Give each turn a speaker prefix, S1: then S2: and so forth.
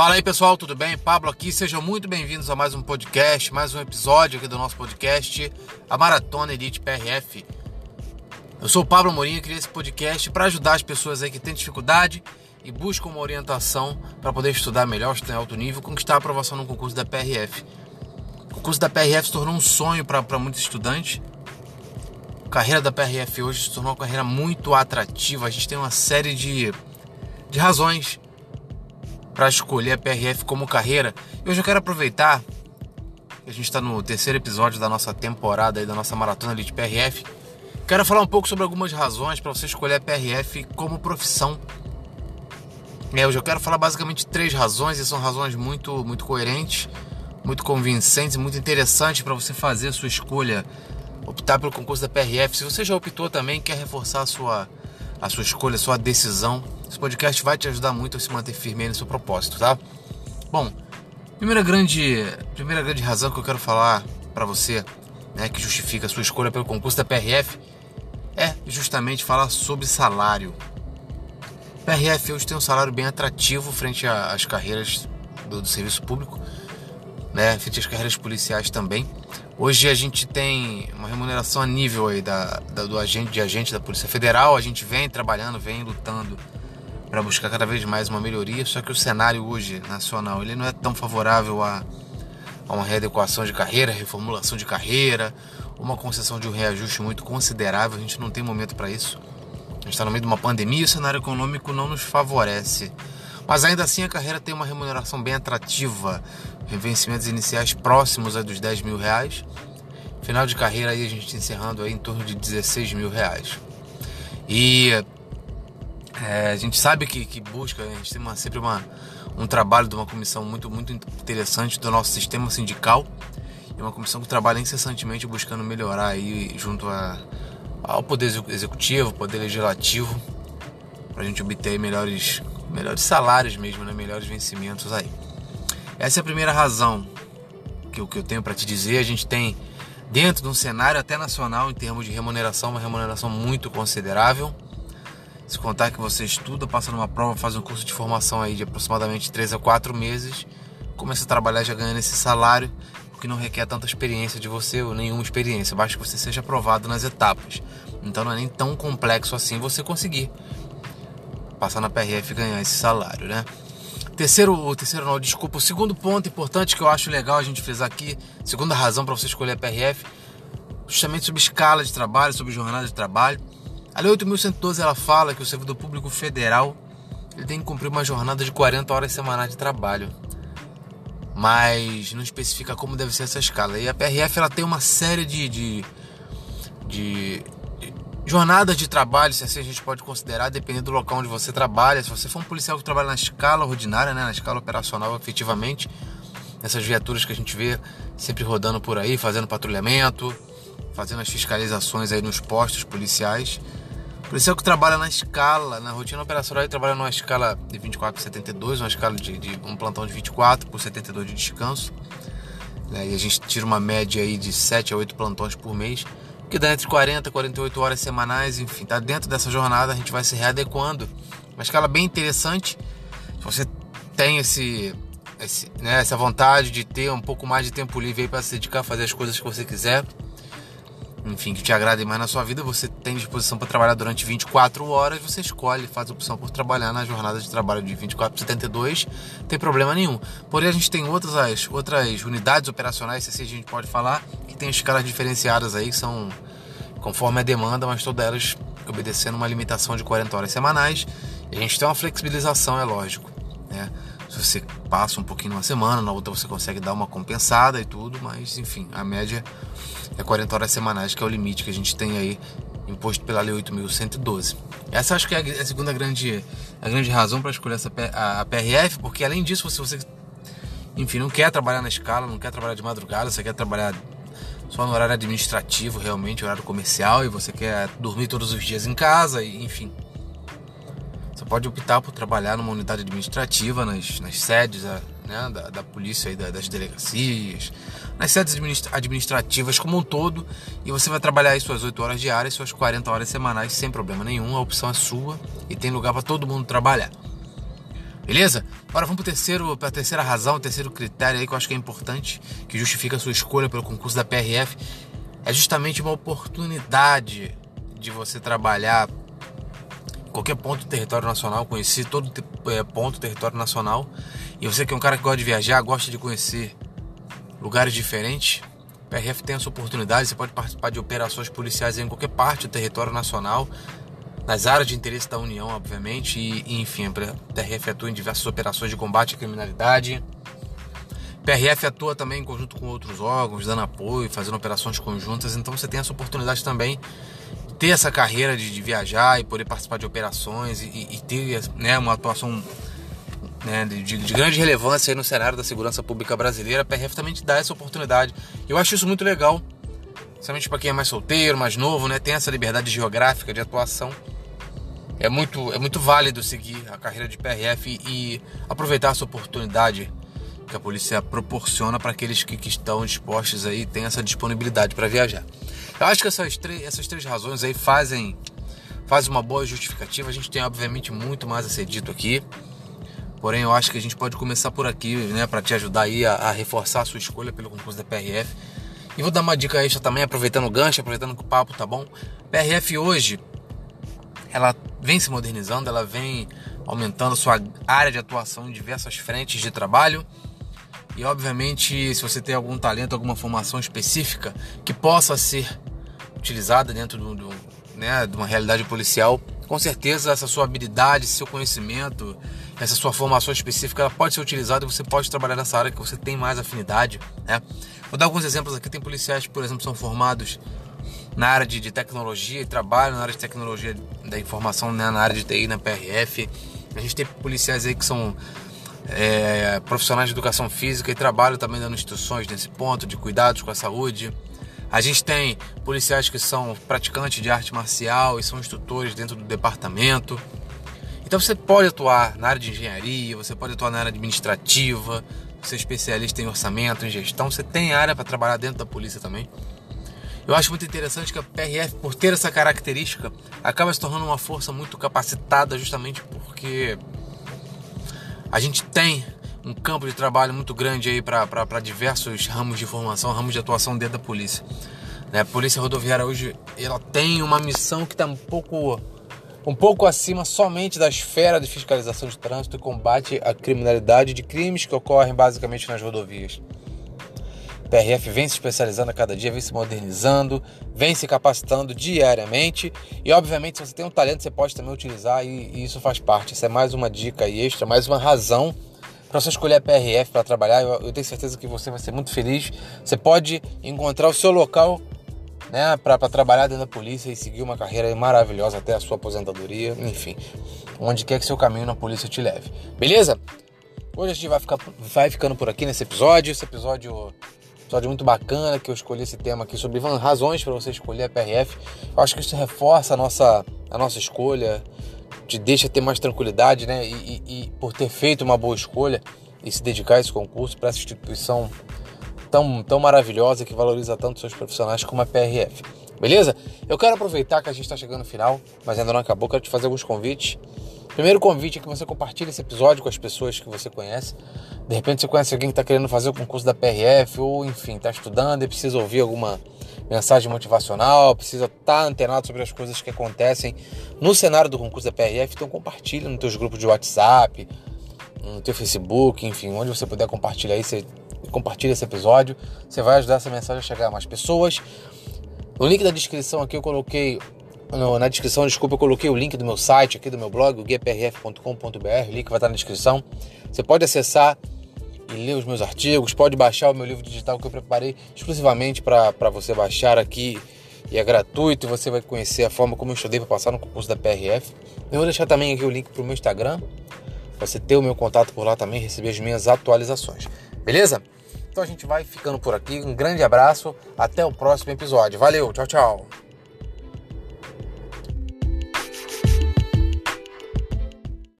S1: Fala aí pessoal, tudo bem? Pablo aqui, sejam muito bem-vindos a mais um podcast, mais um episódio aqui do nosso podcast, a Maratona Elite PRF. Eu sou o Pablo Morinho e criei esse podcast para ajudar as pessoas aí que têm dificuldade e buscam uma orientação para poder estudar melhor, estudar em alto nível, conquistar a aprovação no concurso da PRF. O concurso da PRF se tornou um sonho para muitos estudantes. A carreira da PRF hoje se tornou uma carreira muito atrativa. A gente tem uma série de, de razões para escolher a PRF como carreira. E hoje eu quero aproveitar que a gente está no terceiro episódio da nossa temporada aí, da nossa maratona de PRF. Quero falar um pouco sobre algumas razões para você escolher a PRF como profissão. É, hoje eu quero falar basicamente três razões e são razões muito, muito coerentes, muito convincentes e muito interessantes para você fazer a sua escolha, optar pelo concurso da PRF. Se você já optou também, quer reforçar a sua, a sua escolha, a sua decisão, esse podcast vai te ajudar muito a se manter firme no seu propósito, tá? Bom, primeira grande, primeira grande razão que eu quero falar para você, né, que justifica a sua escolha pelo concurso da PRF, é justamente falar sobre salário. PRF hoje tem um salário bem atrativo frente às carreiras do, do serviço público, né, frente às carreiras policiais também. Hoje a gente tem uma remuneração a nível aí da, da, do agente de agente da Polícia Federal. A gente vem trabalhando, vem lutando para buscar cada vez mais uma melhoria. Só que o cenário hoje nacional ele não é tão favorável a, a uma readequação de carreira, reformulação de carreira, uma concessão de um reajuste muito considerável. A gente não tem momento para isso. A gente está no meio de uma pandemia e o cenário econômico não nos favorece. Mas ainda assim a carreira tem uma remuneração bem atrativa vencimentos iniciais próximos a dos 10 mil reais. Final de carreira aí a gente encerrando aí em torno de 16 mil reais. E é, a gente sabe que, que busca, a gente tem uma, sempre uma, um trabalho de uma comissão muito, muito interessante do nosso sistema sindical. É uma comissão que trabalha incessantemente buscando melhorar aí junto a, ao Poder Executivo, Poder Legislativo, para a gente obter melhores, melhores salários mesmo, né? melhores vencimentos aí. Essa é a primeira razão que, que eu tenho para te dizer. A gente tem dentro de um cenário até nacional em termos de remuneração, uma remuneração muito considerável. Se contar que você estuda, passa numa prova, faz um curso de formação aí de aproximadamente 3 a 4 meses, começa a trabalhar já ganhando esse salário, que não requer tanta experiência de você ou nenhuma experiência, basta que você seja aprovado nas etapas. Então não é nem tão complexo assim você conseguir passar na PRF e ganhar esse salário, né? Terceiro, o terceiro não, desculpa, o segundo ponto importante que eu acho legal a gente fez aqui, segunda razão para você escolher a PRF, justamente sobre escala de trabalho, sobre jornada de trabalho. A Lei 8.112 ela fala que o servidor público federal ele tem que cumprir uma jornada de 40 horas semanais de trabalho, mas não especifica como deve ser essa escala. E a PRF ela tem uma série de, de, de Jornadas de trabalho, se assim a gente pode considerar, dependendo do local onde você trabalha. Se você for um policial que trabalha na escala ordinária, né, na escala operacional, efetivamente, essas viaturas que a gente vê sempre rodando por aí, fazendo patrulhamento, fazendo as fiscalizações aí nos postos policiais. Policial que trabalha na escala, na rotina operacional, ele trabalha numa escala de 24 por 72, uma escala de, de um plantão de 24 por 72 de descanso. Né, e a gente tira uma média aí de 7 a 8 plantões por mês que dá entre 40 e 48 horas semanais, enfim, tá dentro dessa jornada, a gente vai se readequando. Uma escala bem interessante. Se você tem esse, esse né, essa vontade de ter um pouco mais de tempo livre para se dedicar a fazer as coisas que você quiser, enfim, que te agradem mais na sua vida, você tem disposição para trabalhar durante 24 horas, você escolhe, faz opção por trabalhar na jornada de trabalho de 24 por 72, não tem problema nenhum. Porém, a gente tem outras, outras unidades operacionais, se assim a gente pode falar, que tem escalas diferenciadas aí, que são conforme a demanda, mas todas elas obedecendo uma limitação de 40 horas semanais. E a gente tem uma flexibilização, é lógico, né? Você passa um pouquinho numa semana, na outra você consegue dar uma compensada e tudo, mas enfim, a média é 40 horas semanais, que é o limite que a gente tem aí imposto pela Lei 8.112. Essa acho que é a segunda grande, a grande razão para escolher essa, a, a PRF, porque além disso, se você, enfim, não quer trabalhar na escala, não quer trabalhar de madrugada, você quer trabalhar só no horário administrativo, realmente, horário comercial, e você quer dormir todos os dias em casa, e, enfim. Pode optar por trabalhar numa unidade administrativa, nas, nas sedes né, da, da polícia da, das delegacias, nas sedes administrativas como um todo, e você vai trabalhar aí suas 8 horas diárias, suas 40 horas semanais, sem problema nenhum, a opção é sua e tem lugar para todo mundo trabalhar. Beleza? Agora vamos para a terceira razão, o terceiro critério aí que eu acho que é importante, que justifica a sua escolha pelo concurso da PRF. É justamente uma oportunidade de você trabalhar qualquer ponto do território nacional, conhecer todo é, ponto do território nacional. E você que é um cara que gosta de viajar, gosta de conhecer lugares diferentes, PRF tem essa oportunidade, você pode participar de operações policiais em qualquer parte do território nacional, nas áreas de interesse da União, obviamente, e, e enfim, a PRF atua em diversas operações de combate à criminalidade. PRF atua também em conjunto com outros órgãos, dando apoio, fazendo operações conjuntas, então você tem essa oportunidade também ter essa carreira de, de viajar e poder participar de operações e, e ter né, uma atuação né, de, de, grande relevância no cenário da segurança pública brasileira, a PRF também te dá essa oportunidade. Eu acho isso muito legal, principalmente para quem é mais solteiro, mais novo, né, tem essa liberdade geográfica de atuação. É muito, é muito válido seguir a carreira de PRF e aproveitar essa oportunidade que a polícia proporciona para aqueles que, que, estão dispostos aí, tem essa disponibilidade para viajar. Eu acho que essas três, essas três razões aí fazem, fazem uma boa justificativa. A gente tem, obviamente, muito mais a ser dito aqui. Porém, eu acho que a gente pode começar por aqui, né, para te ajudar aí a, a, reforçar a sua escolha pelo concurso da PRF. E vou dar uma dica extra também, aproveitando o gancho, aproveitando que o papo tá bom. PRF hoje, ela vem se modernizando, ela vem aumentando sua área de atuação em diversas frentes de trabalho. E obviamente, se você tem algum talento, alguma formação específica que possa ser utilizada dentro do, do né, de uma realidade policial, com certeza essa sua habilidade, seu conhecimento, essa sua formação específica, ela pode ser utilizada e você pode trabalhar nessa área que você tem mais afinidade. Né? Vou dar alguns exemplos aqui. Tem policiais por exemplo, são formados na área de, de tecnologia e trabalham na área de tecnologia da informação, né? na área de TI, na PRF. A gente tem policiais aí que são é, profissionais de educação física e trabalham também dando instruções nesse ponto de cuidados com a saúde. A gente tem policiais que são praticantes de arte marcial e são instrutores dentro do departamento. Então você pode atuar na área de engenharia, você pode atuar na área administrativa, você é especialista em orçamento, em gestão, você tem área para trabalhar dentro da polícia também. Eu acho muito interessante que a PRF, por ter essa característica, acaba se tornando uma força muito capacitada justamente porque a gente tem um campo de trabalho muito grande aí para diversos ramos de formação, ramos de atuação dentro da polícia. Né? A polícia rodoviária hoje ela tem uma missão que está um pouco um pouco acima somente da esfera de fiscalização de trânsito e combate à criminalidade de crimes que ocorrem basicamente nas rodovias. PRF vem se especializando a cada dia, vem se modernizando, vem se capacitando diariamente e, obviamente, se você tem um talento, você pode também utilizar e, e isso faz parte. Isso é mais uma dica extra, mais uma razão para você escolher a PRF para trabalhar, eu, eu, tenho certeza que você vai ser muito feliz. Você pode encontrar o seu local né, para trabalhar dentro da polícia e seguir uma carreira maravilhosa até a sua aposentadoria, enfim, onde quer que seu caminho na polícia te leve. Beleza? Hoje a gente vai, ficar, vai ficando por aqui nesse episódio. Esse episódio, episódio muito bacana que eu escolhi esse tema aqui sobre razões para você escolher a PRF. Eu acho que isso reforça a nossa, a nossa escolha te deixa ter mais tranquilidade, né? E, e, e, por ter feito uma boa escolha e se dedicar a esse concurso para essa instituição tão, tão maravilhosa que valoriza tanto seus profissionais como a PRF. Beleza? Eu quero aproveitar que a gente está chegando no final, mas ainda não acabou, quero te fazer alguns convites. Primeiro convite é que você compartilhe esse episódio com as pessoas que você conhece. De repente você conhece alguém que está querendo fazer o concurso da PRF ou, enfim, está estudando e precisa ouvir alguma mensagem motivacional, precisa estar tá antenado sobre as coisas que acontecem no cenário do concurso da PRF, então compartilha nos teus grupos de WhatsApp, no teu Facebook, enfim, onde você puder compartilhar aí, você compartilha esse episódio, você vai ajudar essa mensagem a chegar a mais pessoas. No link da descrição aqui eu coloquei no, na descrição, desculpa, eu coloquei o link do meu site aqui do meu blog, o guiaprf.com.br, o link vai estar na descrição. Você pode acessar e ler os meus artigos, pode baixar o meu livro digital que eu preparei exclusivamente para você baixar aqui e é gratuito. Você vai conhecer a forma como eu estudei para passar no concurso da PRF. Eu vou deixar também aqui o link para o meu Instagram, para você ter o meu contato por lá também, receber as minhas atualizações. Beleza? Então a gente vai ficando por aqui. Um grande abraço, até o próximo episódio. Valeu, tchau, tchau.